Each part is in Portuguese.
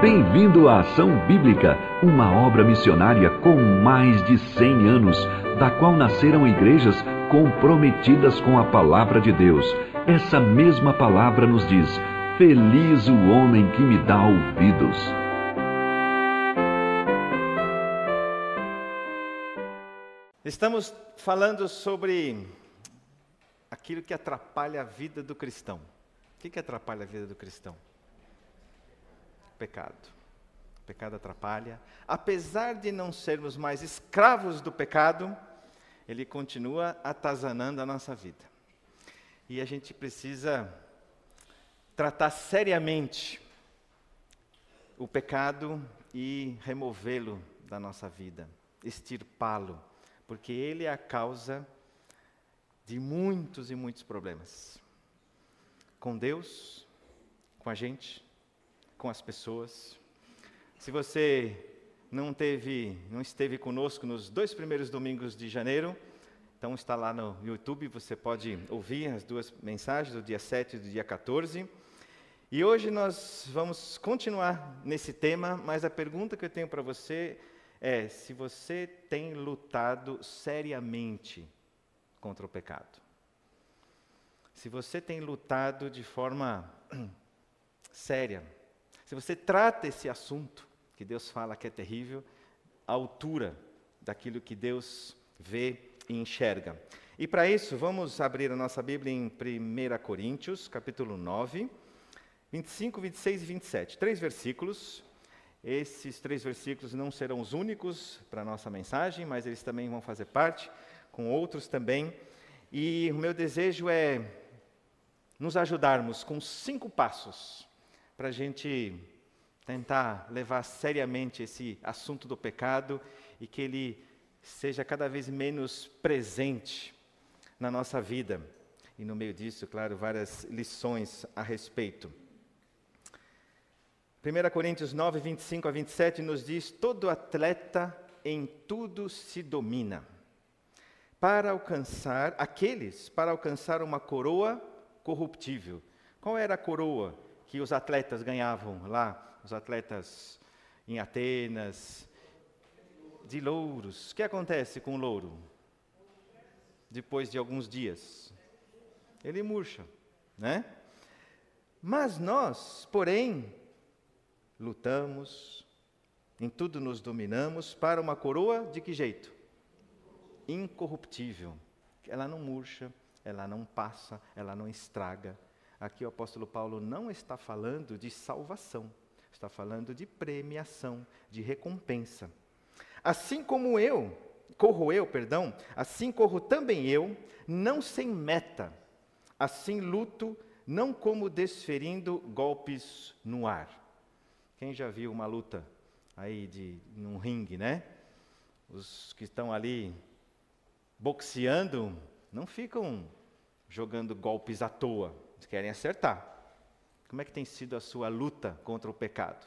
Bem-vindo à Ação Bíblica, uma obra missionária com mais de 100 anos, da qual nasceram igrejas comprometidas com a palavra de Deus. Essa mesma palavra nos diz: Feliz o homem que me dá ouvidos. Estamos falando sobre aquilo que atrapalha a vida do cristão. O que, que atrapalha a vida do cristão? Pecado. O pecado atrapalha. Apesar de não sermos mais escravos do pecado, ele continua atazanando a nossa vida. E a gente precisa tratar seriamente o pecado e removê-lo da nossa vida, extirpá-lo, porque ele é a causa de muitos e muitos problemas. Com Deus, com a gente, com as pessoas. Se você não teve, não esteve conosco nos dois primeiros domingos de janeiro, então está lá no YouTube, você pode ouvir as duas mensagens do dia 7 e do dia 14. E hoje nós vamos continuar nesse tema, mas a pergunta que eu tenho para você é se você tem lutado seriamente contra o pecado. Se você tem lutado de forma séria, se você trata esse assunto, que Deus fala que é terrível, à altura daquilo que Deus vê e enxerga. E para isso, vamos abrir a nossa Bíblia em 1 Coríntios, capítulo 9, 25, 26 e 27. Três versículos. Esses três versículos não serão os únicos para a nossa mensagem, mas eles também vão fazer parte, com outros também. E o meu desejo é nos ajudarmos com cinco passos para a gente tentar levar seriamente esse assunto do pecado e que ele seja cada vez menos presente na nossa vida. E no meio disso, claro, várias lições a respeito. 1 Coríntios 9, 25 a 27 nos diz: Todo atleta em tudo se domina, para alcançar, aqueles, para alcançar uma coroa corruptível. Qual era a coroa que os atletas ganhavam lá, os atletas em Atenas, de louros. O que acontece com o louro? Depois de alguns dias, ele murcha, né? Mas nós, porém, lutamos, em tudo nos dominamos para uma coroa de que jeito? Incorruptível. Ela não murcha, ela não passa, ela não estraga, Aqui o apóstolo Paulo não está falando de salvação, está falando de premiação, de recompensa. Assim como eu, corro eu, perdão, assim corro também eu, não sem meta, assim luto, não como desferindo golpes no ar. Quem já viu uma luta aí de num ringue, né? Os que estão ali boxeando não ficam jogando golpes à toa querem acertar. Como é que tem sido a sua luta contra o pecado?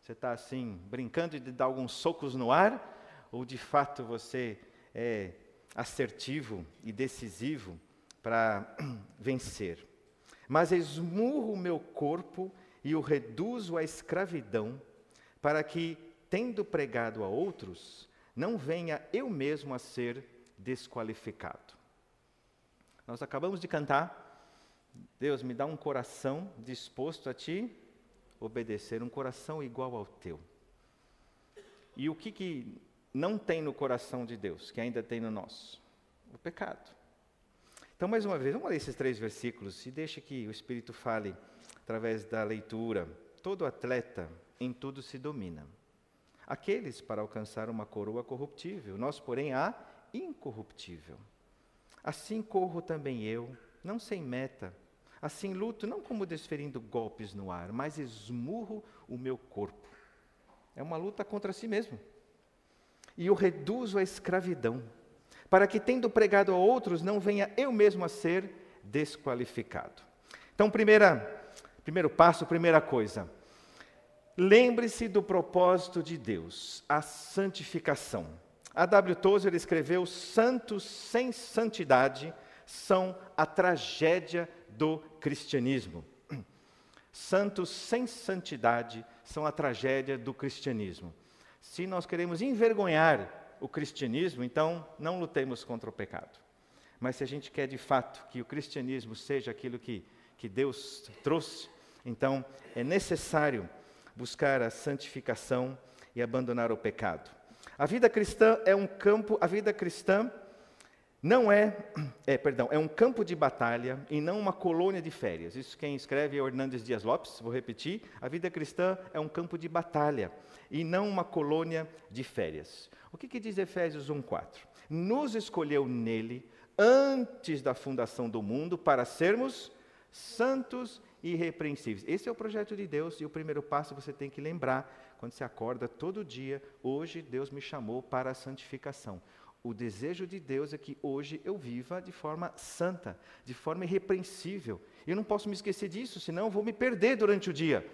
Você está assim, brincando de dar alguns socos no ar? Ou de fato você é assertivo e decisivo para vencer? Mas esmurro o meu corpo e o reduzo à escravidão, para que, tendo pregado a outros, não venha eu mesmo a ser desqualificado. Nós acabamos de cantar Deus, me dá um coração disposto a te obedecer, um coração igual ao teu. E o que, que não tem no coração de Deus, que ainda tem no nosso? O pecado. Então, mais uma vez, vamos ler esses três versículos e deixe que o Espírito fale através da leitura. Todo atleta em tudo se domina. Aqueles para alcançar uma coroa corruptível, nós, porém, a incorruptível. Assim corro também eu, não sem meta. Assim luto não como desferindo golpes no ar, mas esmurro o meu corpo. É uma luta contra si mesmo. E o reduzo à escravidão, para que, tendo pregado a outros, não venha eu mesmo a ser desqualificado. Então, primeira, primeiro passo, primeira coisa. Lembre-se do propósito de Deus, a santificação. A W. Tozer escreveu: Santos sem santidade são a tragédia do cristianismo. Santos sem santidade são a tragédia do cristianismo. Se nós queremos envergonhar o cristianismo, então não lutemos contra o pecado. Mas se a gente quer de fato que o cristianismo seja aquilo que, que Deus trouxe, então é necessário buscar a santificação e abandonar o pecado. A vida cristã é um campo, a vida cristã não é, é, perdão, é um campo de batalha e não uma colônia de férias. Isso quem escreve é Hernandes Dias Lopes, vou repetir. A vida cristã é um campo de batalha e não uma colônia de férias. O que, que diz Efésios 1,4? Nos escolheu nele antes da fundação do mundo para sermos santos e irrepreensíveis. Esse é o projeto de Deus e o primeiro passo você tem que lembrar quando você acorda todo dia. Hoje Deus me chamou para a santificação. O desejo de Deus é que hoje eu viva de forma santa, de forma irrepreensível. Eu não posso me esquecer disso, senão eu vou me perder durante o dia.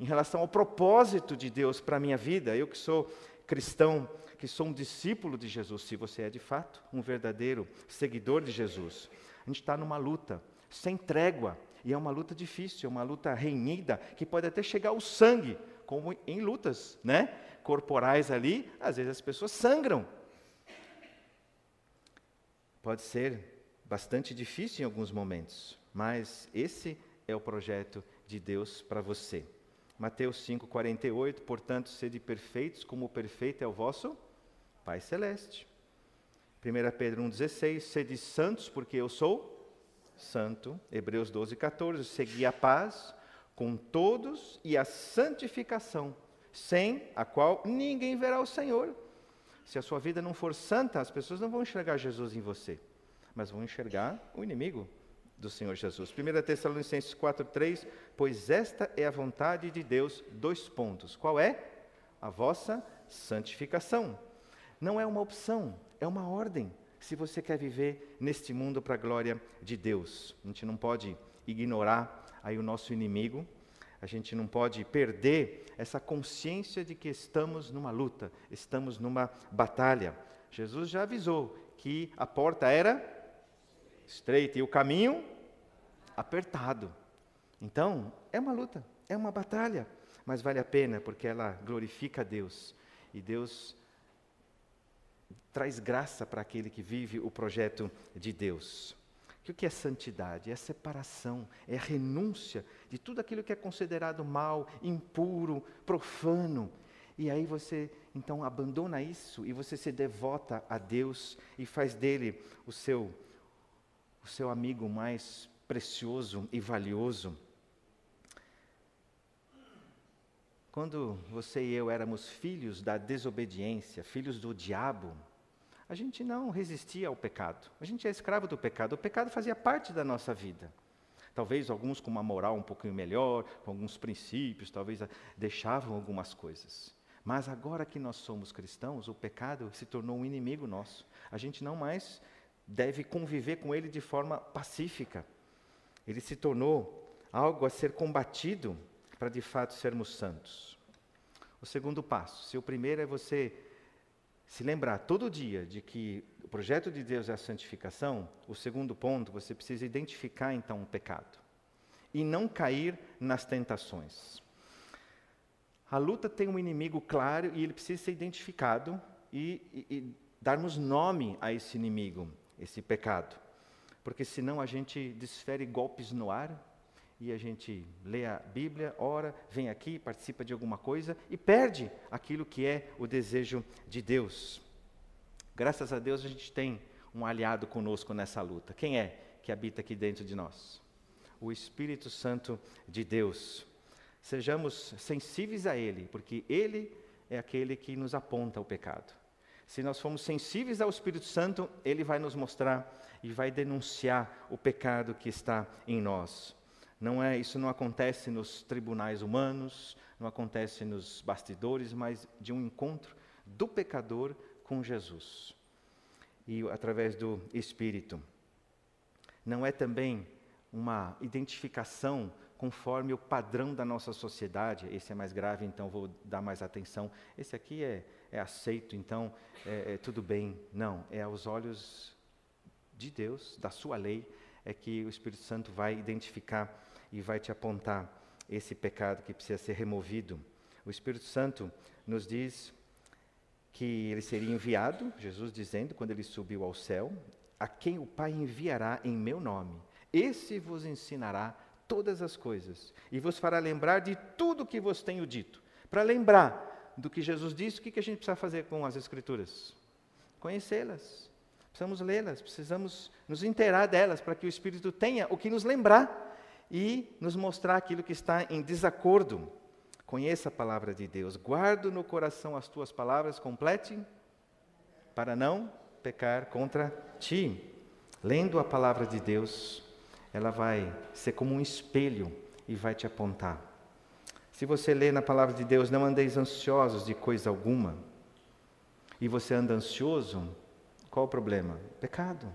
Em relação ao propósito de Deus para a minha vida, eu que sou cristão, que sou um discípulo de Jesus, se você é de fato um verdadeiro seguidor de Jesus, a gente está numa luta sem trégua, e é uma luta difícil, é uma luta renhida, que pode até chegar ao sangue, como em lutas né, corporais ali, às vezes as pessoas sangram, pode ser bastante difícil em alguns momentos, mas esse é o projeto de Deus para você. Mateus 5:48, portanto, sede perfeitos, como o perfeito é o vosso Pai celeste. 1 Pedro 1:16, sede santos, porque eu sou santo. Hebreus 12:14, segui a paz com todos e a santificação, sem a qual ninguém verá o Senhor. Se a sua vida não for santa, as pessoas não vão enxergar Jesus em você, mas vão enxergar o inimigo do Senhor Jesus. 1 Tessalonicenses 4:3, pois esta é a vontade de Deus, dois pontos. Qual é? A vossa santificação. Não é uma opção, é uma ordem. Se você quer viver neste mundo para a glória de Deus, a gente não pode ignorar aí o nosso inimigo, a gente não pode perder essa consciência de que estamos numa luta, estamos numa batalha. Jesus já avisou que a porta era estreita e o caminho apertado. Então, é uma luta, é uma batalha, mas vale a pena porque ela glorifica a Deus. E Deus traz graça para aquele que vive o projeto de Deus. O que é santidade? É separação, é renúncia de tudo aquilo que é considerado mal, impuro, profano. E aí você então abandona isso e você se devota a Deus e faz dele o seu o seu amigo mais precioso e valioso. Quando você e eu éramos filhos da desobediência, filhos do diabo, a gente não resistia ao pecado. A gente é escravo do pecado. O pecado fazia parte da nossa vida. Talvez alguns com uma moral um pouquinho melhor, com alguns princípios, talvez deixavam algumas coisas. Mas agora que nós somos cristãos, o pecado se tornou um inimigo nosso. A gente não mais deve conviver com ele de forma pacífica. Ele se tornou algo a ser combatido para de fato sermos santos. O segundo passo, se o primeiro é você se lembrar todo dia de que o projeto de Deus é a santificação, o segundo ponto, você precisa identificar então o pecado e não cair nas tentações. A luta tem um inimigo claro e ele precisa ser identificado e, e, e darmos nome a esse inimigo, esse pecado. Porque senão a gente desfere golpes no ar e a gente lê a Bíblia, ora, vem aqui, participa de alguma coisa e perde aquilo que é o desejo de Deus. Graças a Deus a gente tem um aliado conosco nessa luta. Quem é que habita aqui dentro de nós? O Espírito Santo de Deus. Sejamos sensíveis a Ele, porque Ele é aquele que nos aponta o pecado. Se nós formos sensíveis ao Espírito Santo, Ele vai nos mostrar e vai denunciar o pecado que está em nós. Não é, isso não acontece nos tribunais humanos, não acontece nos bastidores, mas de um encontro do pecador com Jesus. E através do Espírito. Não é também uma identificação conforme o padrão da nossa sociedade. Esse é mais grave, então vou dar mais atenção. Esse aqui é, é aceito, então é, é tudo bem. Não, é aos olhos de Deus, da sua lei, é que o Espírito Santo vai identificar e vai te apontar esse pecado que precisa ser removido. O Espírito Santo nos diz que ele seria enviado, Jesus dizendo, quando ele subiu ao céu, a quem o Pai enviará em meu nome. Esse vos ensinará todas as coisas e vos fará lembrar de tudo que vos tenho dito. Para lembrar do que Jesus disse, o que a gente precisa fazer com as Escrituras? Conhecê-las. Precisamos lê-las, precisamos nos inteirar delas para que o Espírito tenha o que nos lembrar e nos mostrar aquilo que está em desacordo. Conheça a palavra de Deus, guardo no coração as tuas palavras, complete para não pecar contra ti. Lendo a palavra de Deus, ela vai ser como um espelho e vai te apontar. Se você lê na palavra de Deus, não andeis ansiosos de coisa alguma, e você anda ansioso, qual o problema? Pecado.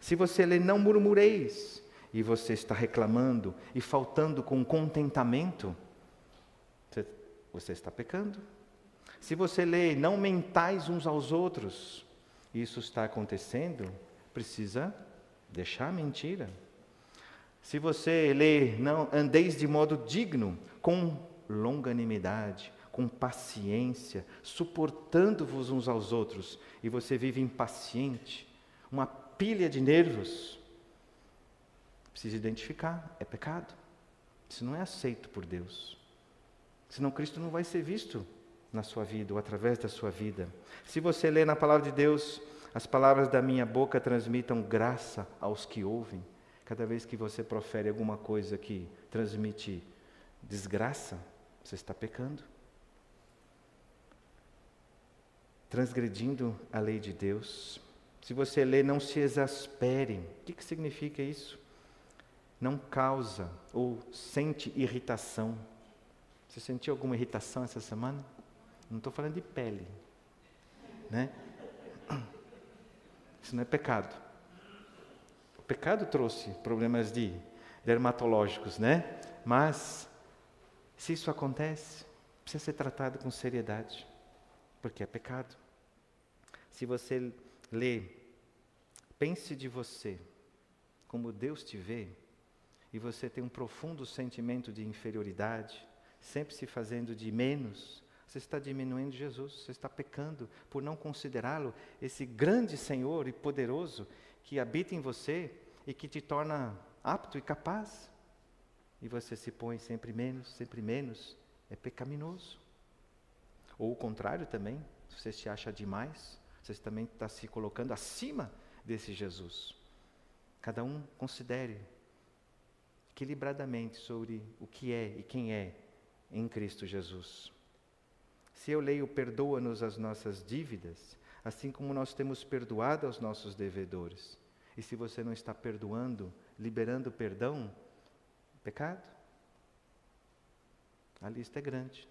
Se você lê, não murmureis, e você está reclamando e faltando com contentamento, você, está pecando. Se você lê, não mentais uns aos outros, isso está acontecendo, precisa deixar a mentira. Se você lê, não andeis de modo digno, com longanimidade, com paciência, suportando-vos uns aos outros, e você vive impaciente, uma pilha de nervos, precisa identificar, é pecado. Isso não é aceito por Deus. Senão Cristo não vai ser visto na sua vida ou através da sua vida. Se você lê na palavra de Deus, as palavras da minha boca transmitam graça aos que ouvem. Cada vez que você profere alguma coisa que transmite desgraça, você está pecando. Transgredindo a lei de Deus. Se você lê, não se exaspere. O que, que significa isso? Não causa ou sente irritação. Você sentiu alguma irritação essa semana? Não estou falando de pele. Né? Isso não é pecado. O pecado trouxe problemas de dermatológicos, né? Mas se isso acontece, precisa ser tratado com seriedade, porque é pecado. Se você lê, pense de você como Deus te vê, e você tem um profundo sentimento de inferioridade, sempre se fazendo de menos, você está diminuindo Jesus, você está pecando por não considerá-lo esse grande Senhor e poderoso que habita em você e que te torna apto e capaz. E você se põe sempre menos, sempre menos, é pecaminoso. Ou o contrário também, você se acha demais, você também está se colocando acima desse Jesus. Cada um considere equilibradamente sobre o que é e quem é em Cristo Jesus. Se eu leio perdoa-nos as nossas dívidas, assim como nós temos perdoado aos nossos devedores. E se você não está perdoando, liberando perdão, pecado? A lista é grande.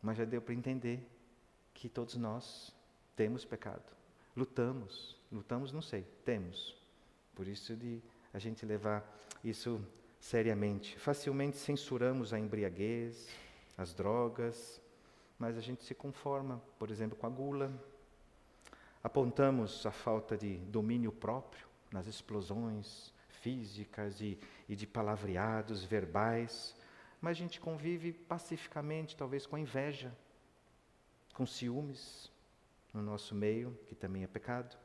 Mas já deu para entender que todos nós temos pecado. Lutamos, lutamos, não sei, temos. Por isso de a gente levar isso seriamente. Facilmente censuramos a embriaguez, as drogas, mas a gente se conforma, por exemplo, com a gula. Apontamos a falta de domínio próprio nas explosões físicas e, e de palavreados verbais, mas a gente convive pacificamente, talvez com a inveja, com ciúmes no nosso meio, que também é pecado.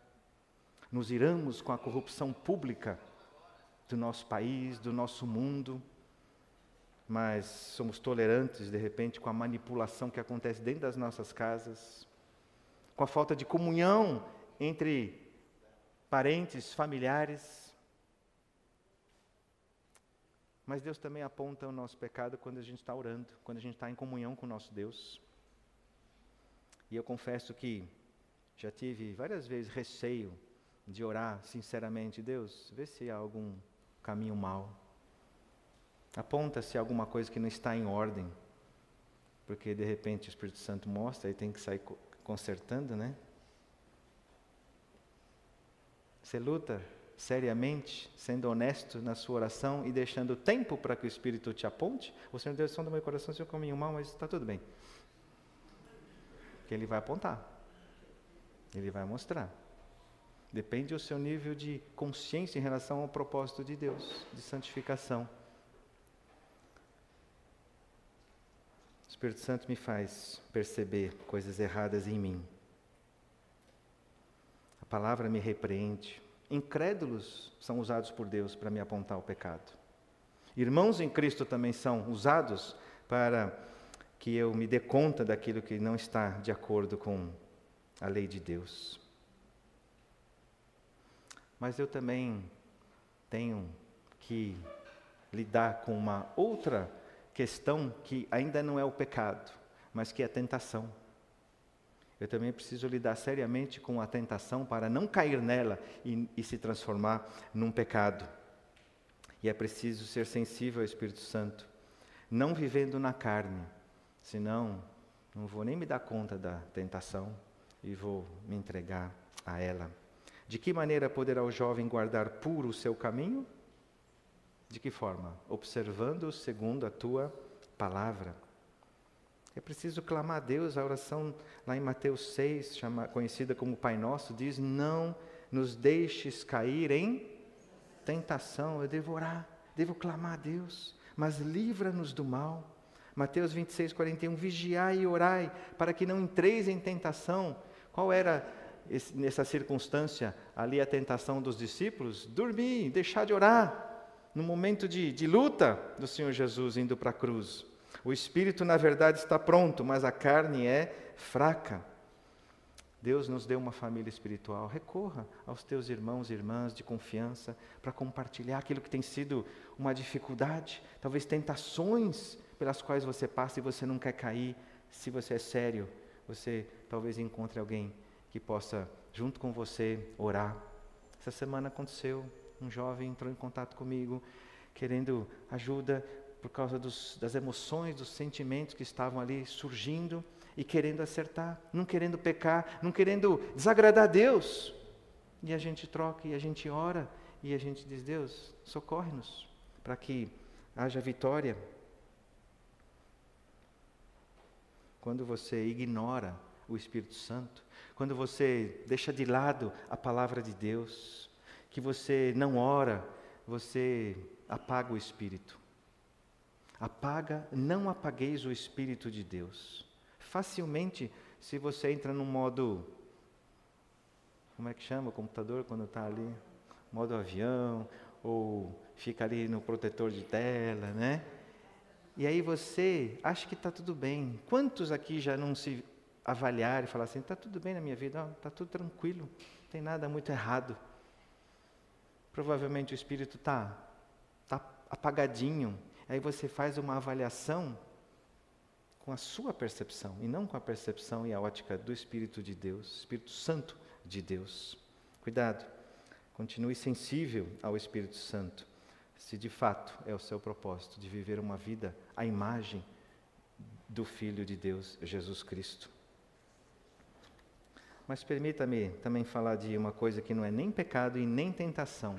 Nos iramos com a corrupção pública do nosso país, do nosso mundo, mas somos tolerantes, de repente, com a manipulação que acontece dentro das nossas casas, com a falta de comunhão entre parentes, familiares. Mas Deus também aponta o nosso pecado quando a gente está orando, quando a gente está em comunhão com o nosso Deus. E eu confesso que já tive várias vezes receio de orar sinceramente, Deus, vê se há algum caminho mau. Aponta-se alguma coisa que não está em ordem, porque de repente o Espírito Santo mostra e tem que sair consertando, né? Você luta seriamente, sendo honesto na sua oração e deixando tempo para que o Espírito te aponte? O Senhor Deus, som do meu coração, se eu caminho mal, mas está tudo bem. Que Ele vai apontar. Ele vai mostrar. Depende do seu nível de consciência em relação ao propósito de Deus, de santificação. Espírito Santo me faz perceber coisas erradas em mim. A palavra me repreende. Incrédulos são usados por Deus para me apontar o pecado. Irmãos em Cristo também são usados para que eu me dê conta daquilo que não está de acordo com a lei de Deus. Mas eu também tenho que lidar com uma outra questão que ainda não é o pecado, mas que é a tentação. Eu também preciso lidar seriamente com a tentação para não cair nela e, e se transformar num pecado. E é preciso ser sensível ao Espírito Santo, não vivendo na carne, senão não vou nem me dar conta da tentação e vou me entregar a ela. De que maneira poderá o jovem guardar puro o seu caminho? De que forma? Observando segundo a tua palavra. É preciso clamar a Deus, a oração lá em Mateus 6, chama, conhecida como Pai Nosso, diz: Não nos deixes cair em tentação. Eu devo orar, devo clamar a Deus, mas livra-nos do mal. Mateus 26, 41, vigiai e orai, para que não entreis em tentação. Qual era esse, nessa circunstância ali a tentação dos discípulos? Dormir, deixar de orar. No momento de, de luta do Senhor Jesus indo para a cruz. O espírito, na verdade, está pronto, mas a carne é fraca. Deus nos deu uma família espiritual. Recorra aos teus irmãos e irmãs de confiança para compartilhar aquilo que tem sido uma dificuldade, talvez tentações pelas quais você passa e você não quer cair. Se você é sério, você talvez encontre alguém que possa, junto com você, orar. Essa semana aconteceu, um jovem entrou em contato comigo, querendo ajuda por causa dos, das emoções, dos sentimentos que estavam ali surgindo e querendo acertar, não querendo pecar, não querendo desagradar a Deus. E a gente troca e a gente ora e a gente diz: Deus, socorre-nos para que haja vitória. Quando você ignora o Espírito Santo, quando você deixa de lado a palavra de Deus, que você não ora, você apaga o Espírito. Apaga, não apagueis o Espírito de Deus. Facilmente, se você entra no modo. Como é que chama o computador quando está ali? Modo avião, ou fica ali no protetor de tela, né? E aí você acha que está tudo bem. Quantos aqui já não se avaliaram e falaram assim: está tudo bem na minha vida, está tudo tranquilo, não tem nada muito errado. Provavelmente o espírito está tá apagadinho. Aí você faz uma avaliação com a sua percepção e não com a percepção e a ótica do Espírito de Deus, Espírito Santo de Deus. Cuidado, continue sensível ao Espírito Santo se de fato é o seu propósito de viver uma vida à imagem do Filho de Deus, Jesus Cristo. Mas permita-me também falar de uma coisa que não é nem pecado e nem tentação,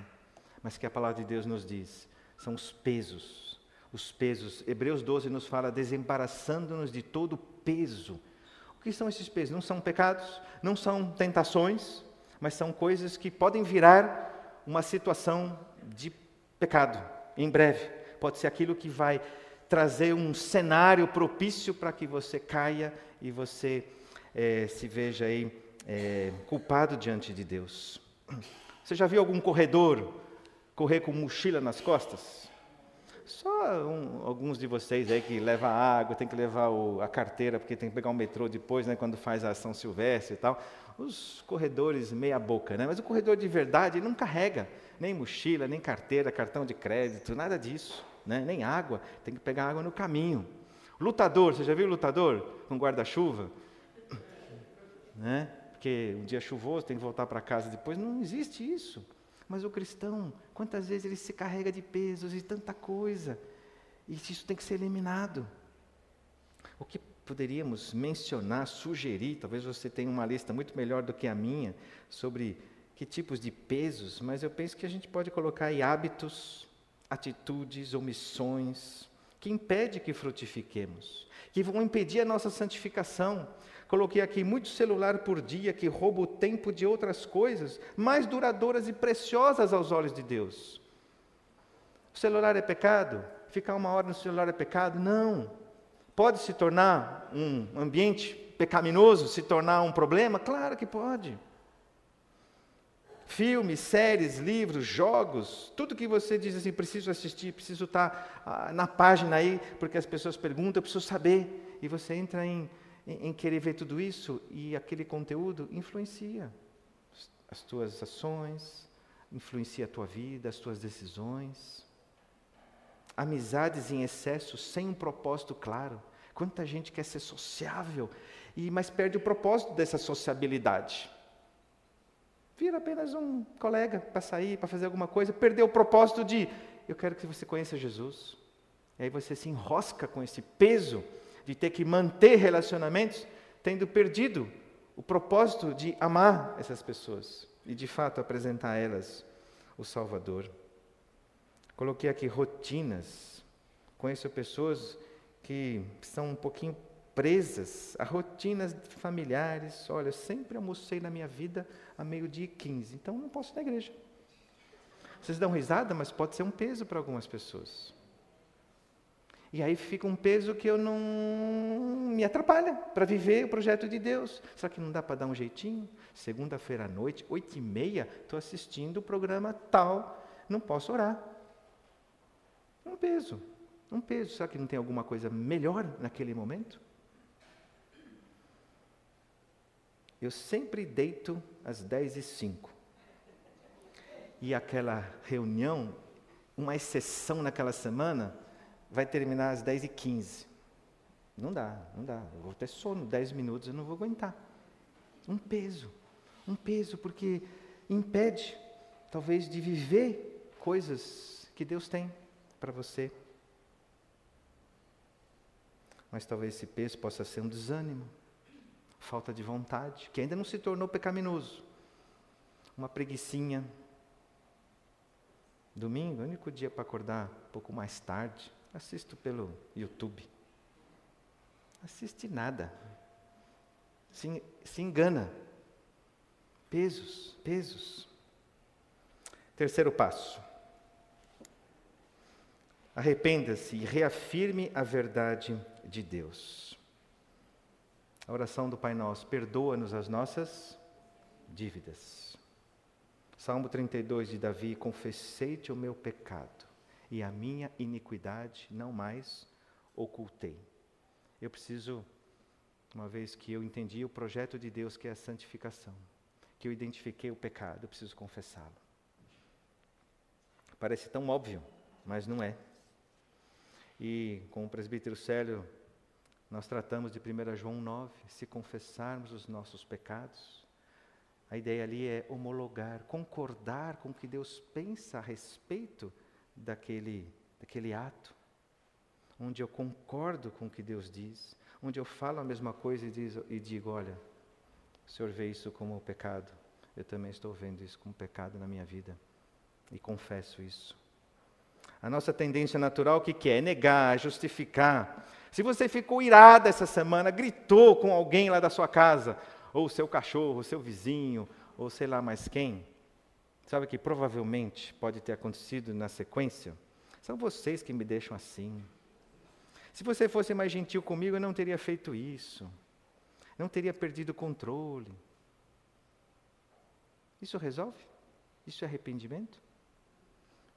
mas que a palavra de Deus nos diz: são os pesos. Os pesos. Hebreus 12 nos fala desembaraçando-nos de todo peso. O que são esses pesos? Não são pecados, não são tentações, mas são coisas que podem virar uma situação de pecado, em breve. Pode ser aquilo que vai trazer um cenário propício para que você caia e você é, se veja aí é, culpado diante de Deus. Você já viu algum corredor correr com mochila nas costas? Só um, alguns de vocês aí que levam água, tem que levar o, a carteira, porque tem que pegar o metrô depois, né, quando faz a ação silvestre e tal. Os corredores meia boca, né? Mas o corredor de verdade não carrega nem mochila, nem carteira, cartão de crédito, nada disso, né? Nem água, tem que pegar água no caminho. Lutador, você já viu lutador com guarda-chuva? Né? Porque um dia chuvoso, tem que voltar para casa depois, não existe isso. Mas o cristão, quantas vezes ele se carrega de pesos e tanta coisa, e isso tem que ser eliminado. O que poderíamos mencionar, sugerir, talvez você tenha uma lista muito melhor do que a minha, sobre que tipos de pesos, mas eu penso que a gente pode colocar aí hábitos, atitudes, omissões, que impede que frutifiquemos, que vão impedir a nossa santificação, Coloquei aqui muito celular por dia que rouba o tempo de outras coisas mais duradouras e preciosas aos olhos de Deus. O celular é pecado? Ficar uma hora no celular é pecado? Não. Pode se tornar um ambiente pecaminoso, se tornar um problema? Claro que pode. Filmes, séries, livros, jogos, tudo que você diz assim, preciso assistir, preciso estar ah, na página aí, porque as pessoas perguntam, eu preciso saber. E você entra em, em, em querer ver tudo isso e aquele conteúdo influencia as tuas ações, influencia a tua vida, as tuas decisões. Amizades em excesso, sem um propósito claro. Quanta gente quer ser sociável, e mas perde o propósito dessa sociabilidade. Vira apenas um colega para sair, para fazer alguma coisa, perdeu o propósito de eu quero que você conheça Jesus. E aí você se enrosca com esse peso de ter que manter relacionamentos, tendo perdido o propósito de amar essas pessoas e de fato apresentar a elas o Salvador. Coloquei aqui rotinas. Conheço pessoas que são um pouquinho presas a rotinas familiares. Olha, eu sempre almocei na minha vida a meio-dia e 15, então não posso ir na igreja. Vocês dão risada, mas pode ser um peso para algumas pessoas. E aí fica um peso que eu não me atrapalha para viver o projeto de Deus. Será que não dá para dar um jeitinho? Segunda-feira à noite, oito e meia, estou assistindo o programa tal, não posso orar. Um peso, um peso. Será que não tem alguma coisa melhor naquele momento? Eu sempre deito às dez e cinco. E aquela reunião, uma exceção naquela semana, vai terminar às 10 e 15 Não dá, não dá. Eu vou ter sono, 10 minutos eu não vou aguentar. Um peso, um peso, porque impede, talvez, de viver coisas que Deus tem para você. Mas talvez esse peso possa ser um desânimo, falta de vontade, que ainda não se tornou pecaminoso. Uma preguiçinha. Domingo, único dia para acordar um pouco mais tarde. Assisto pelo YouTube. Assiste nada. Se, se engana. Pesos, pesos. Terceiro passo. Arrependa-se e reafirme a verdade de Deus. A oração do Pai Nosso, perdoa-nos as nossas dívidas. Salmo 32 de Davi, confessei-te o meu pecado e a minha iniquidade não mais ocultei. Eu preciso, uma vez que eu entendi o projeto de Deus que é a santificação, que eu identifiquei o pecado, eu preciso confessá-lo. Parece tão óbvio, mas não é. E com o presbítero Célio, nós tratamos de 1 João 9, se confessarmos os nossos pecados, a ideia ali é homologar, concordar com o que Deus pensa a respeito daquele, daquele ato, onde eu concordo com o que Deus diz, onde eu falo a mesma coisa e, diz, e digo: olha, o Senhor vê isso como pecado, eu também estou vendo isso como pecado na minha vida e confesso isso. A nossa tendência natural, o que, que é? Negar, justificar. Se você ficou irada essa semana, gritou com alguém lá da sua casa, ou seu cachorro, ou seu vizinho, ou sei lá mais quem, Sabe que provavelmente pode ter acontecido na sequência? São vocês que me deixam assim. Se você fosse mais gentil comigo, eu não teria feito isso. Não teria perdido o controle. Isso resolve? Isso é arrependimento?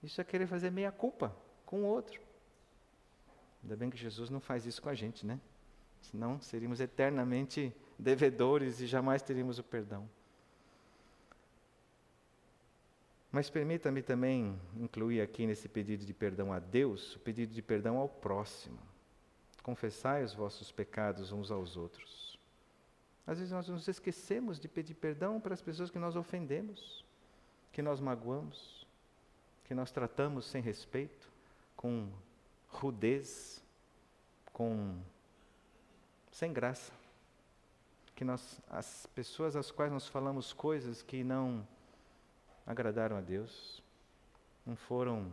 Isso é querer fazer meia culpa com o outro. Ainda bem que Jesus não faz isso com a gente, né? Senão seríamos eternamente devedores e jamais teríamos o perdão. Mas permita-me também incluir aqui nesse pedido de perdão a Deus, o pedido de perdão ao próximo. Confessai os vossos pecados uns aos outros. Às vezes nós nos esquecemos de pedir perdão para as pessoas que nós ofendemos, que nós magoamos, que nós tratamos sem respeito, com rudez, com sem graça. Que nós as pessoas às quais nós falamos coisas que não agradaram a Deus. Não foram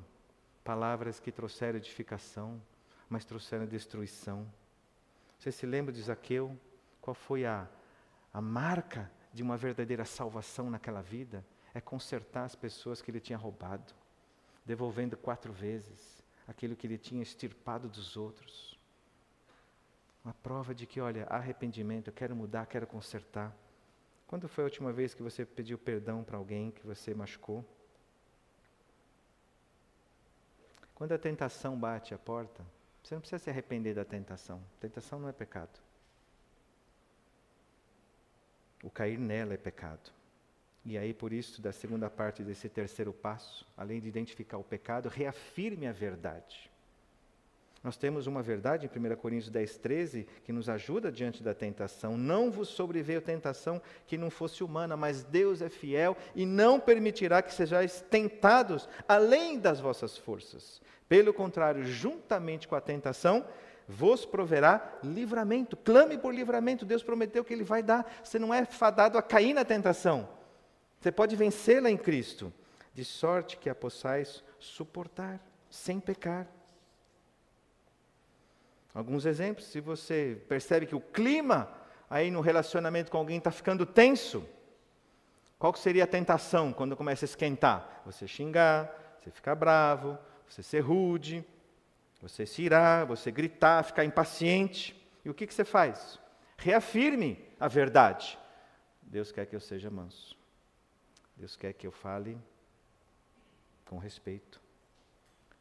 palavras que trouxeram edificação, mas trouxeram destruição. Você se lembra de Zaqueu? Qual foi a, a marca de uma verdadeira salvação naquela vida? É consertar as pessoas que ele tinha roubado, devolvendo quatro vezes aquilo que ele tinha extirpado dos outros. Uma prova de que, olha, arrependimento, eu quero mudar, quero consertar. Quando foi a última vez que você pediu perdão para alguém que você machucou? Quando a tentação bate a porta, você não precisa se arrepender da tentação. Tentação não é pecado. O cair nela é pecado. E aí, por isso, da segunda parte desse terceiro passo, além de identificar o pecado, reafirme a verdade. Nós temos uma verdade em 1 Coríntios 10, 13, que nos ajuda diante da tentação. Não vos sobreveio tentação que não fosse humana, mas Deus é fiel e não permitirá que sejais tentados além das vossas forças. Pelo contrário, juntamente com a tentação, vos proverá livramento. Clame por livramento. Deus prometeu que Ele vai dar. Você não é fadado a cair na tentação. Você pode vencê-la em Cristo, de sorte que a possais suportar, sem pecar. Alguns exemplos, se você percebe que o clima aí no relacionamento com alguém está ficando tenso, qual seria a tentação quando começa a esquentar? Você xingar, você ficar bravo, você ser rude, você se irar, você gritar, ficar impaciente. E o que, que você faz? Reafirme a verdade. Deus quer que eu seja manso. Deus quer que eu fale com respeito.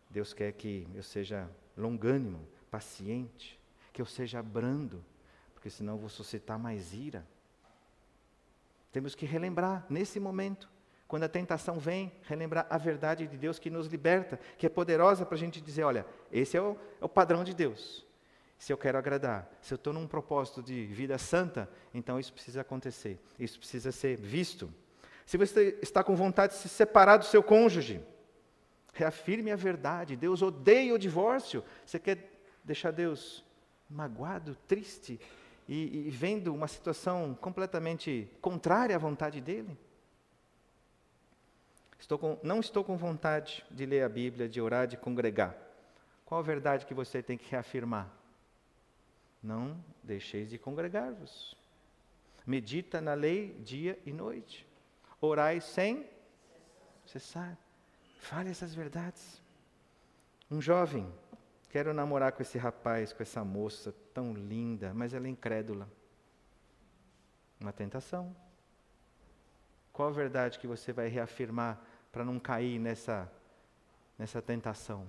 Deus quer que eu seja longânimo, paciente, que eu seja brando, porque senão eu vou suscitar mais ira. Temos que relembrar nesse momento, quando a tentação vem, relembrar a verdade de Deus que nos liberta, que é poderosa para a gente dizer: olha, esse é o, é o padrão de Deus. Se eu quero agradar, se eu estou num propósito de vida santa, então isso precisa acontecer, isso precisa ser visto. Se você está com vontade de se separar do seu cônjuge, reafirme a verdade. Deus odeia o divórcio. Você quer deixar Deus magoado, triste e, e vendo uma situação completamente contrária à vontade dele? Estou com, não estou com vontade de ler a Bíblia, de orar, de congregar. Qual a verdade que você tem que reafirmar? Não deixeis de congregar-vos. Medita na lei dia e noite. Orai sem cessar. Fale essas verdades. Um jovem, quero namorar com esse rapaz, com essa moça tão linda, mas ela é incrédula. Uma tentação. Qual a verdade que você vai reafirmar para não cair nessa, nessa tentação?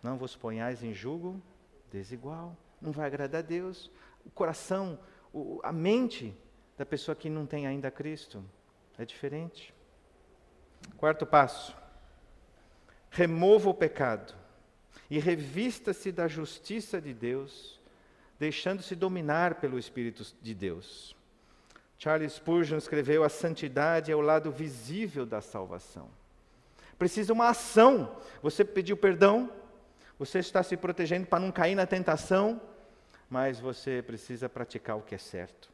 Não vos ponhais em julgo desigual. Não vai agradar a Deus. O coração, o, a mente da pessoa que não tem ainda Cristo é diferente. Quarto passo: remova o pecado e revista-se da justiça de Deus, deixando-se dominar pelo Espírito de Deus. Charles Spurgeon escreveu: a santidade é o lado visível da salvação. Precisa uma ação. Você pediu perdão, você está se protegendo para não cair na tentação, mas você precisa praticar o que é certo.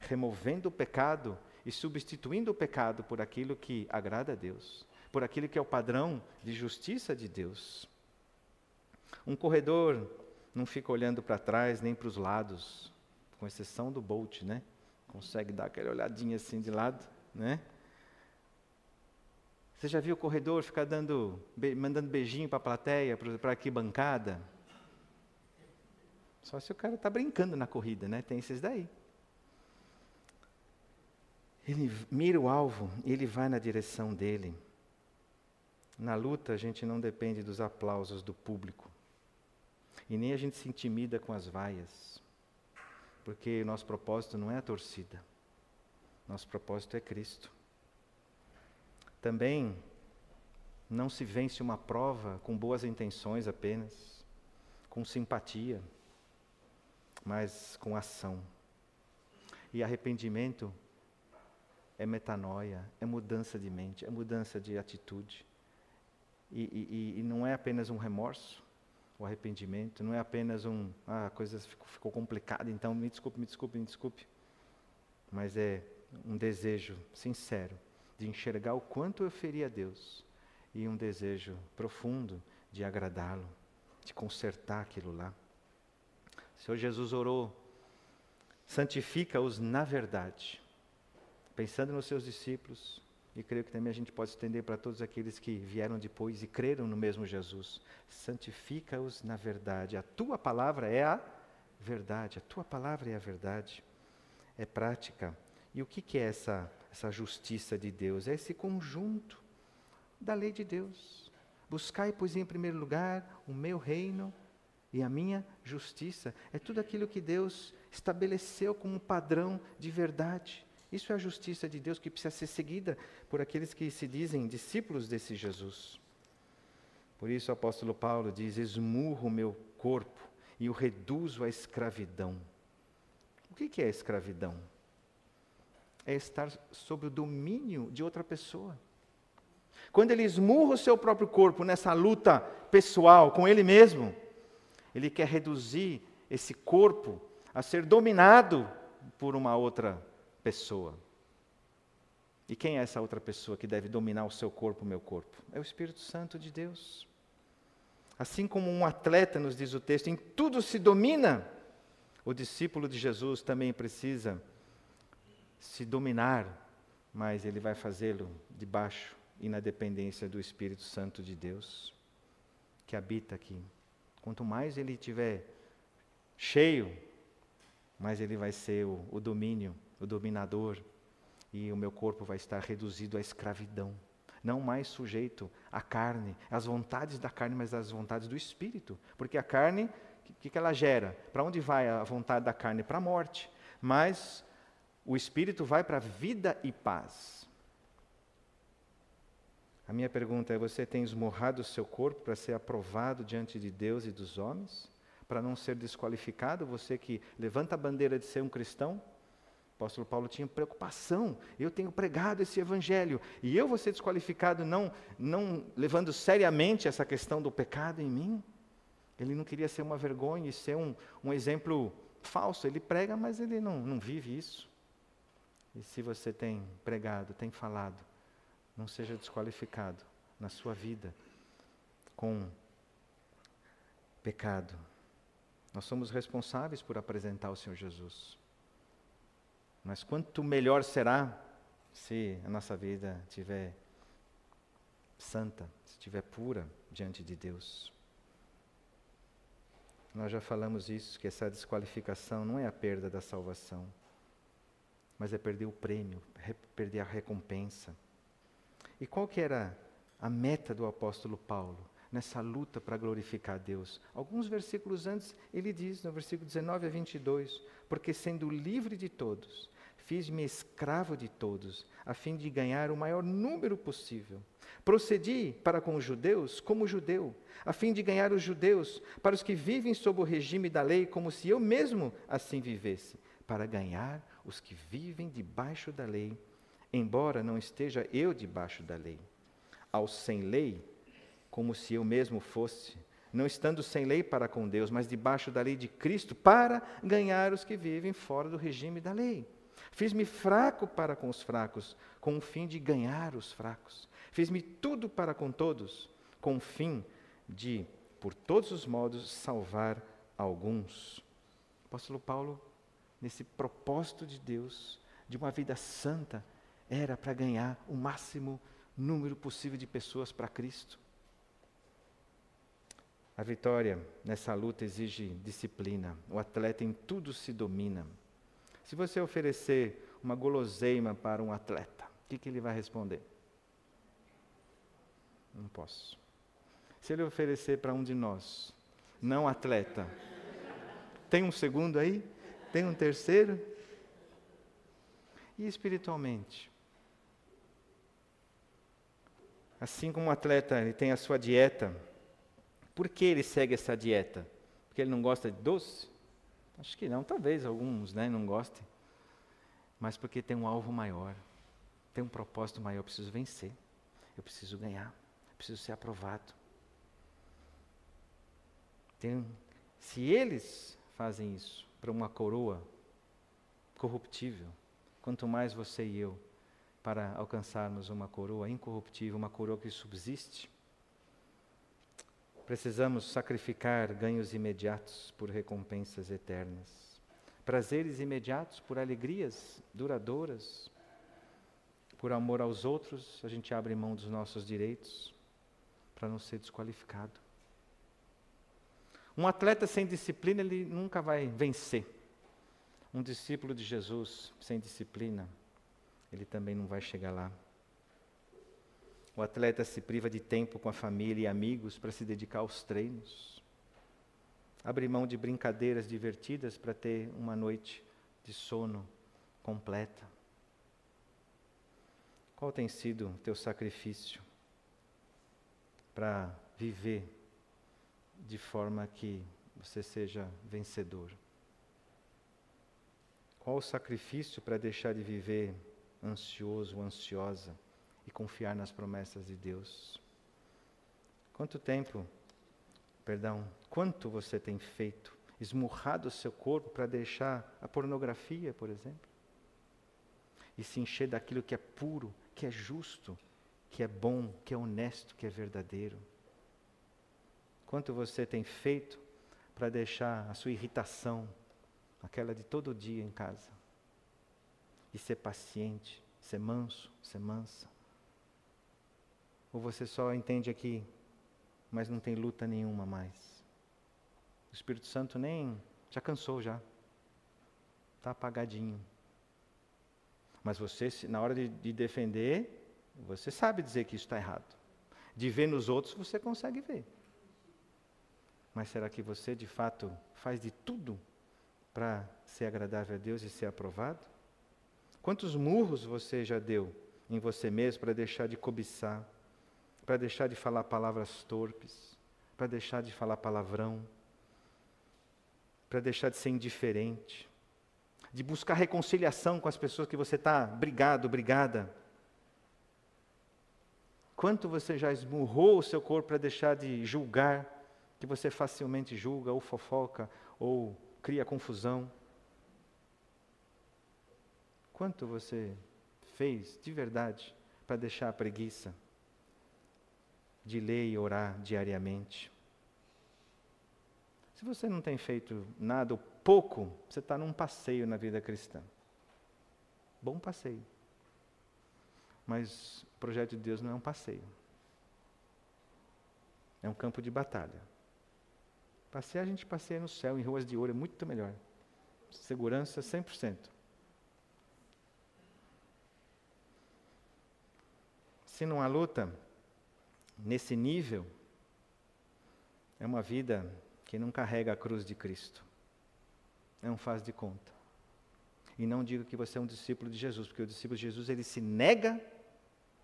Removendo o pecado e substituindo o pecado por aquilo que agrada a Deus, por aquilo que é o padrão de justiça de Deus. Um corredor não fica olhando para trás nem para os lados, com exceção do Bolt, né? Consegue dar aquela olhadinha assim de lado, né? Você já viu o corredor ficar dando, mandando beijinho para a plateia, para a bancada? Só se o cara está brincando na corrida, né? Tem esses daí. Ele mira o alvo ele vai na direção dele. Na luta, a gente não depende dos aplausos do público. E nem a gente se intimida com as vaias. Porque o nosso propósito não é a torcida. Nosso propósito é Cristo. Também não se vence uma prova com boas intenções apenas, com simpatia, mas com ação. E arrependimento é metanoia, é mudança de mente, é mudança de atitude. E, e, e não é apenas um remorso, arrependimento, não é apenas um, ah, a coisa ficou, ficou complicada, então me desculpe, me desculpe, me desculpe. Mas é um desejo sincero de enxergar o quanto eu feri a Deus e um desejo profundo de agradá-lo, de consertar aquilo lá. O Senhor Jesus orou, santifica-os na verdade pensando nos seus discípulos, e creio que também a gente pode estender para todos aqueles que vieram depois e creram no mesmo Jesus. Santifica-os na verdade. A tua palavra é a verdade. A tua palavra é a verdade. É prática. E o que, que é essa, essa justiça de Deus? É esse conjunto da lei de Deus. Buscai, pois, em primeiro lugar o meu reino e a minha justiça. É tudo aquilo que Deus estabeleceu como padrão de verdade. Isso é a justiça de Deus que precisa ser seguida por aqueles que se dizem discípulos desse Jesus. Por isso o apóstolo Paulo diz: esmurro o meu corpo e o reduzo à escravidão. O que é escravidão? É estar sob o domínio de outra pessoa. Quando ele esmurra o seu próprio corpo nessa luta pessoal com ele mesmo, ele quer reduzir esse corpo a ser dominado por uma outra pessoa. E quem é essa outra pessoa que deve dominar o seu corpo, o meu corpo? É o Espírito Santo de Deus. Assim como um atleta, nos diz o texto, em tudo se domina, o discípulo de Jesus também precisa se dominar, mas ele vai fazê-lo debaixo e na dependência do Espírito Santo de Deus, que habita aqui. Quanto mais ele tiver cheio, mais ele vai ser o, o domínio, o dominador, e o meu corpo vai estar reduzido à escravidão não mais sujeito à carne, às vontades da carne, mas às vontades do espírito. Porque a carne, o que, que ela gera? Para onde vai a vontade da carne? Para a morte. Mas o espírito vai para a vida e paz. A minha pergunta é: você tem esmorrado o seu corpo para ser aprovado diante de Deus e dos homens? Para não ser desqualificado? Você que levanta a bandeira de ser um cristão? O apóstolo Paulo tinha preocupação. Eu tenho pregado esse evangelho e eu vou ser desqualificado não, não levando seriamente essa questão do pecado em mim? Ele não queria ser uma vergonha e ser um, um exemplo falso. Ele prega, mas ele não, não vive isso. E se você tem pregado, tem falado, não seja desqualificado na sua vida com pecado. Nós somos responsáveis por apresentar o Senhor Jesus. Mas quanto melhor será se a nossa vida estiver santa, se estiver pura diante de Deus. Nós já falamos isso, que essa desqualificação não é a perda da salvação, mas é perder o prêmio, perder a recompensa. E qual que era a meta do apóstolo Paulo nessa luta para glorificar Deus? Alguns versículos antes, ele diz, no versículo 19 a 22, porque sendo livre de todos, Fiz-me escravo de todos, a fim de ganhar o maior número possível. Procedi para com os judeus como judeu, a fim de ganhar os judeus, para os que vivem sob o regime da lei, como se eu mesmo assim vivesse, para ganhar os que vivem debaixo da lei, embora não esteja eu debaixo da lei. Ao sem lei, como se eu mesmo fosse, não estando sem lei para com Deus, mas debaixo da lei de Cristo, para ganhar os que vivem fora do regime da lei Fiz-me fraco para com os fracos, com o fim de ganhar os fracos. Fiz-me tudo para com todos, com o fim de, por todos os modos, salvar alguns. O apóstolo Paulo, nesse propósito de Deus, de uma vida santa, era para ganhar o máximo número possível de pessoas para Cristo. A vitória nessa luta exige disciplina. O atleta em tudo se domina. Se você oferecer uma guloseima para um atleta, o que, que ele vai responder? Não posso. Se ele oferecer para um de nós, não atleta, tem um segundo aí? Tem um terceiro? E espiritualmente? Assim como o atleta ele tem a sua dieta, por que ele segue essa dieta? Porque ele não gosta de doce? Acho que não, talvez alguns né, não gostem. Mas porque tem um alvo maior, tem um propósito maior. Eu preciso vencer, eu preciso ganhar, eu preciso ser aprovado. Tem, se eles fazem isso para uma coroa corruptível, quanto mais você e eu para alcançarmos uma coroa incorruptível, uma coroa que subsiste, Precisamos sacrificar ganhos imediatos por recompensas eternas. Prazeres imediatos por alegrias duradouras. Por amor aos outros, a gente abre mão dos nossos direitos para não ser desqualificado. Um atleta sem disciplina, ele nunca vai vencer. Um discípulo de Jesus sem disciplina, ele também não vai chegar lá. O atleta se priva de tempo com a família e amigos para se dedicar aos treinos. Abre mão de brincadeiras divertidas para ter uma noite de sono completa. Qual tem sido o teu sacrifício para viver de forma que você seja vencedor? Qual o sacrifício para deixar de viver ansioso, ansiosa e confiar nas promessas de Deus? Quanto tempo, perdão, quanto você tem feito, esmurrado o seu corpo para deixar a pornografia, por exemplo? E se encher daquilo que é puro, que é justo, que é bom, que é honesto, que é verdadeiro? Quanto você tem feito para deixar a sua irritação, aquela de todo dia em casa, e ser paciente, ser manso, ser mansa? Ou você só entende aqui, mas não tem luta nenhuma mais? O Espírito Santo nem já cansou já, está apagadinho. Mas você, na hora de, de defender, você sabe dizer que isso está errado. De ver nos outros, você consegue ver. Mas será que você, de fato, faz de tudo para ser agradável a Deus e ser aprovado? Quantos murros você já deu em você mesmo para deixar de cobiçar, para deixar de falar palavras torpes, para deixar de falar palavrão, para deixar de ser indiferente, de buscar reconciliação com as pessoas que você está brigado, brigada? Quanto você já esmurrou o seu corpo para deixar de julgar, que você facilmente julga, ou fofoca, ou cria confusão? Quanto você fez de verdade para deixar a preguiça de ler e orar diariamente? Se você não tem feito nada ou pouco, você está num passeio na vida cristã. Bom passeio. Mas o projeto de Deus não é um passeio. É um campo de batalha. Passear, a gente passeia no céu, em ruas de ouro, é muito melhor. Segurança 100%. Se não há luta, nesse nível, é uma vida que não carrega a cruz de Cristo. Não faz de conta. E não diga que você é um discípulo de Jesus, porque o discípulo de Jesus, ele se nega,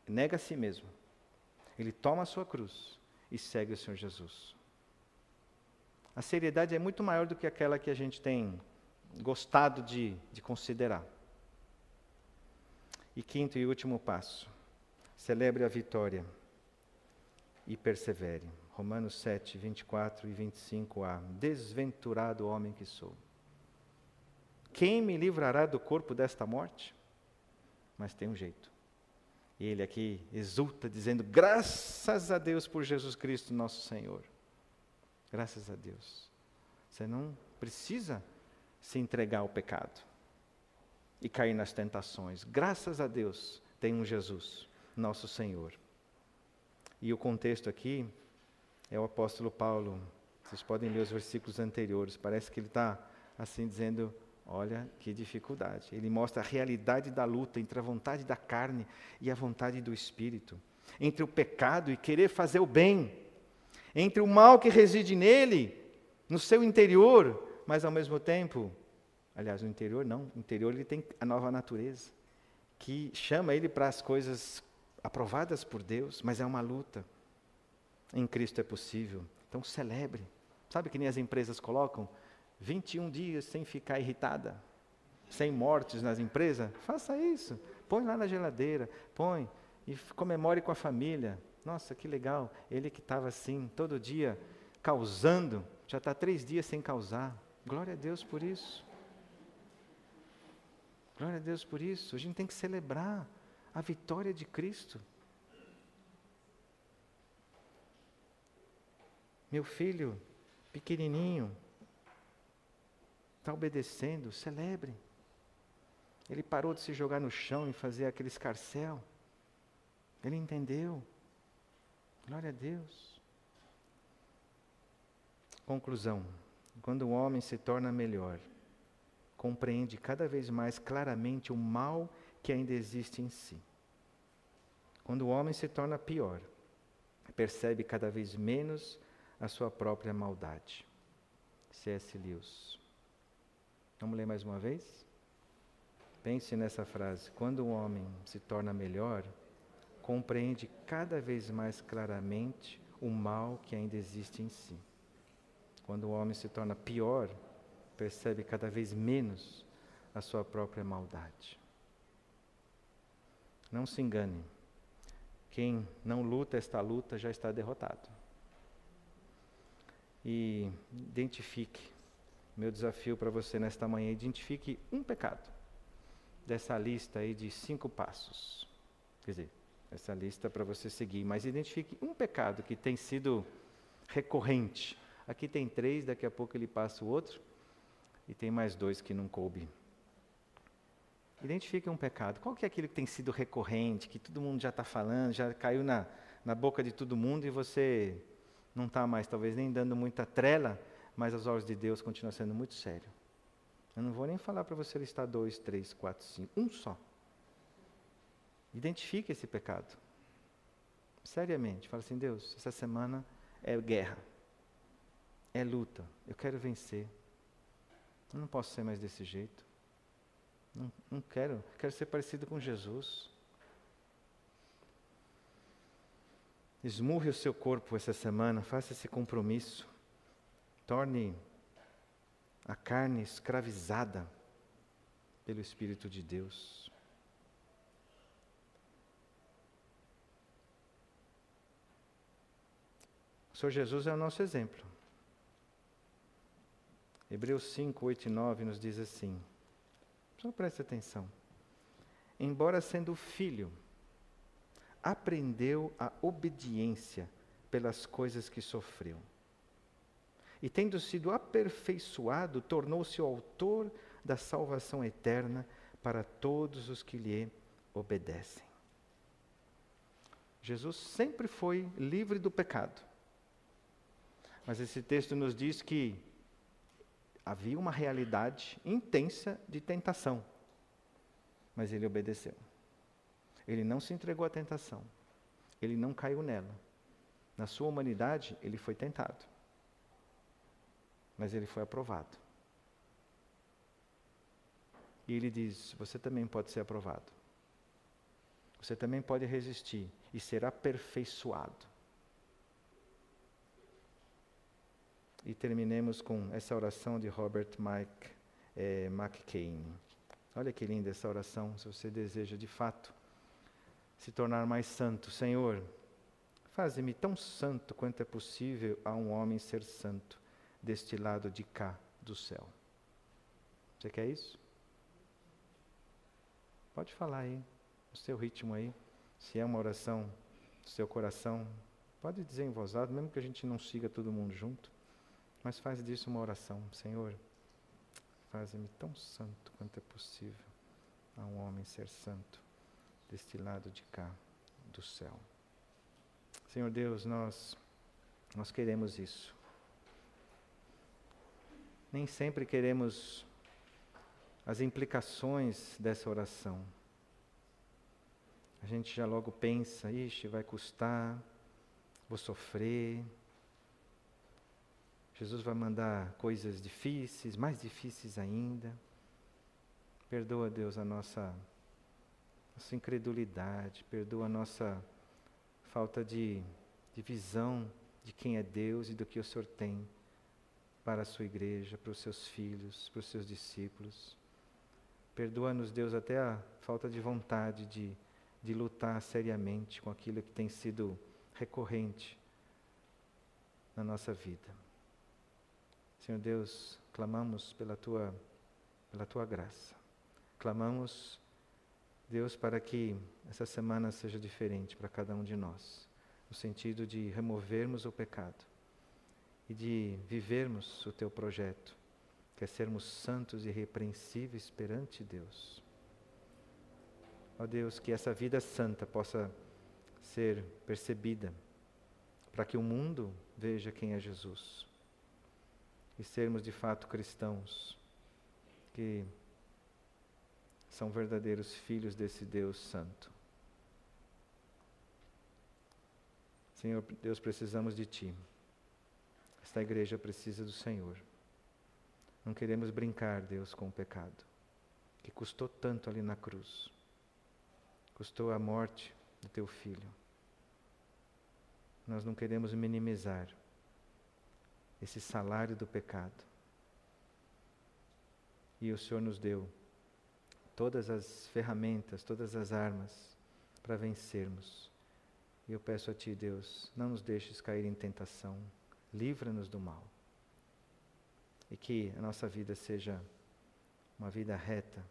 nega a si mesmo. Ele toma a sua cruz e segue o Senhor Jesus. A seriedade é muito maior do que aquela que a gente tem gostado de, de considerar. E quinto e último passo: celebre a vitória e persevere. Romanos 7, 24 e 25a. Desventurado homem que sou. Quem me livrará do corpo desta morte? Mas tem um jeito. E ele aqui exulta, dizendo: Graças a Deus por Jesus Cristo, nosso Senhor. Graças a Deus. Você não precisa se entregar ao pecado e cair nas tentações. Graças a Deus tem um Jesus, nosso Senhor. E o contexto aqui é o apóstolo Paulo. Vocês podem ler os versículos anteriores. Parece que ele está assim dizendo: Olha que dificuldade. Ele mostra a realidade da luta entre a vontade da carne e a vontade do espírito, entre o pecado e querer fazer o bem, entre o mal que reside nele, no seu interior, mas ao mesmo tempo, aliás, no interior não, no interior ele tem a nova natureza, que chama ele para as coisas aprovadas por Deus, mas é uma luta. Em Cristo é possível. Então celebre. Sabe que nem as empresas colocam? 21 dias sem ficar irritada, sem mortes nas empresas. Faça isso. Põe lá na geladeira, põe e comemore com a família. Nossa, que legal. Ele que estava assim, todo dia causando, já está três dias sem causar. Glória a Deus por isso. Glória a Deus por isso. A gente tem que celebrar a vitória de Cristo. Meu filho, pequenininho, está obedecendo, celebre. Ele parou de se jogar no chão e fazer aquele escarcel. Ele entendeu. Glória a Deus. Conclusão: quando o homem se torna melhor, compreende cada vez mais claramente o mal que ainda existe em si. Quando o homem se torna pior, percebe cada vez menos a sua própria maldade. C.S. Lewis. Vamos ler mais uma vez? Pense nessa frase. Quando o homem se torna melhor, compreende cada vez mais claramente o mal que ainda existe em si. Quando o homem se torna pior, percebe cada vez menos a sua própria maldade. Não se engane. Quem não luta esta luta já está derrotado. E identifique. Meu desafio para você nesta manhã: identifique um pecado dessa lista aí de cinco passos. Quer dizer, essa lista para você seguir, mas identifique um pecado que tem sido recorrente. Aqui tem três, daqui a pouco ele passa o outro, e tem mais dois que não coube. Identifique um pecado. Qual que é aquele que tem sido recorrente, que todo mundo já está falando, já caiu na, na boca de todo mundo e você não está mais, talvez nem dando muita trela, mas aos olhos de Deus continua sendo muito sério. Eu não vou nem falar para você listar dois, três, quatro, cinco, um só. Identifique esse pecado. Seriamente. Fala assim, Deus, essa semana é guerra. É luta. Eu quero vencer. Eu não posso ser mais desse jeito. Não, não quero. Quero ser parecido com Jesus. Esmurre o seu corpo essa semana. Faça esse compromisso. Torne a carne escravizada pelo Espírito de Deus. Senhor Jesus é o nosso exemplo. Hebreus 5, 8 e 9 nos diz assim. Só preste atenção. Embora sendo filho, aprendeu a obediência pelas coisas que sofreu. E tendo sido aperfeiçoado, tornou-se o autor da salvação eterna para todos os que lhe obedecem. Jesus sempre foi livre do pecado. Mas esse texto nos diz que havia uma realidade intensa de tentação. Mas ele obedeceu. Ele não se entregou à tentação. Ele não caiu nela. Na sua humanidade, ele foi tentado. Mas ele foi aprovado. E ele diz: Você também pode ser aprovado. Você também pode resistir e ser aperfeiçoado. E terminemos com essa oração de Robert Mike, é, McCain. Olha que linda essa oração, se você deseja de fato se tornar mais santo. Senhor, faze-me tão santo quanto é possível a um homem ser santo deste lado de cá do céu. Você quer isso? Pode falar aí, no seu ritmo aí. Se é uma oração do seu coração, pode dizer em voz alta, mesmo que a gente não siga todo mundo junto. Mas faz disso uma oração. Senhor, faz-me tão santo quanto é possível a um homem ser santo deste lado de cá do céu. Senhor Deus, nós nós queremos isso. Nem sempre queremos as implicações dessa oração. A gente já logo pensa, ixi, vai custar, vou sofrer, Jesus vai mandar coisas difíceis, mais difíceis ainda. Perdoa, Deus, a nossa, nossa incredulidade, perdoa a nossa falta de, de visão de quem é Deus e do que o Senhor tem para a sua igreja, para os seus filhos, para os seus discípulos. Perdoa-nos, Deus, até a falta de vontade de, de lutar seriamente com aquilo que tem sido recorrente na nossa vida. Senhor Deus, clamamos pela tua, pela tua graça. Clamamos, Deus, para que essa semana seja diferente para cada um de nós, no sentido de removermos o pecado e de vivermos o teu projeto, que é sermos santos e irrepreensíveis perante Deus. Ó Deus, que essa vida santa possa ser percebida, para que o mundo veja quem é Jesus e sermos de fato cristãos que são verdadeiros filhos desse Deus Santo. Senhor Deus, precisamos de Ti. Esta igreja precisa do Senhor. Não queremos brincar, Deus, com o pecado, que custou tanto ali na cruz. Custou a morte do Teu filho. Nós não queremos minimizar esse salário do pecado. E o Senhor nos deu todas as ferramentas, todas as armas para vencermos. E eu peço a Ti, Deus, não nos deixes cair em tentação, livra-nos do mal. E que a nossa vida seja uma vida reta,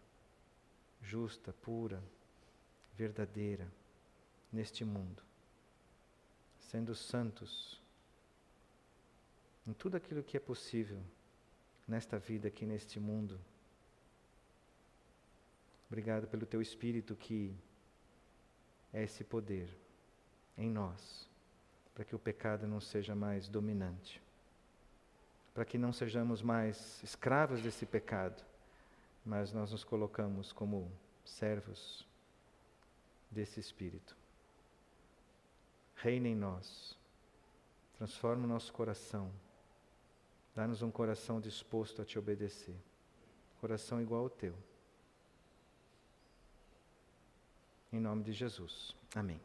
justa, pura, verdadeira neste mundo, sendo santos em tudo aquilo que é possível nesta vida aqui neste mundo. Obrigado pelo teu espírito que é esse poder em nós, para que o pecado não seja mais dominante, para que não sejamos mais escravos desse pecado, mas nós nos colocamos como servos desse espírito. Reina em nós, transforma o nosso coração Dá-nos um coração disposto a te obedecer. Coração igual ao teu. Em nome de Jesus. Amém.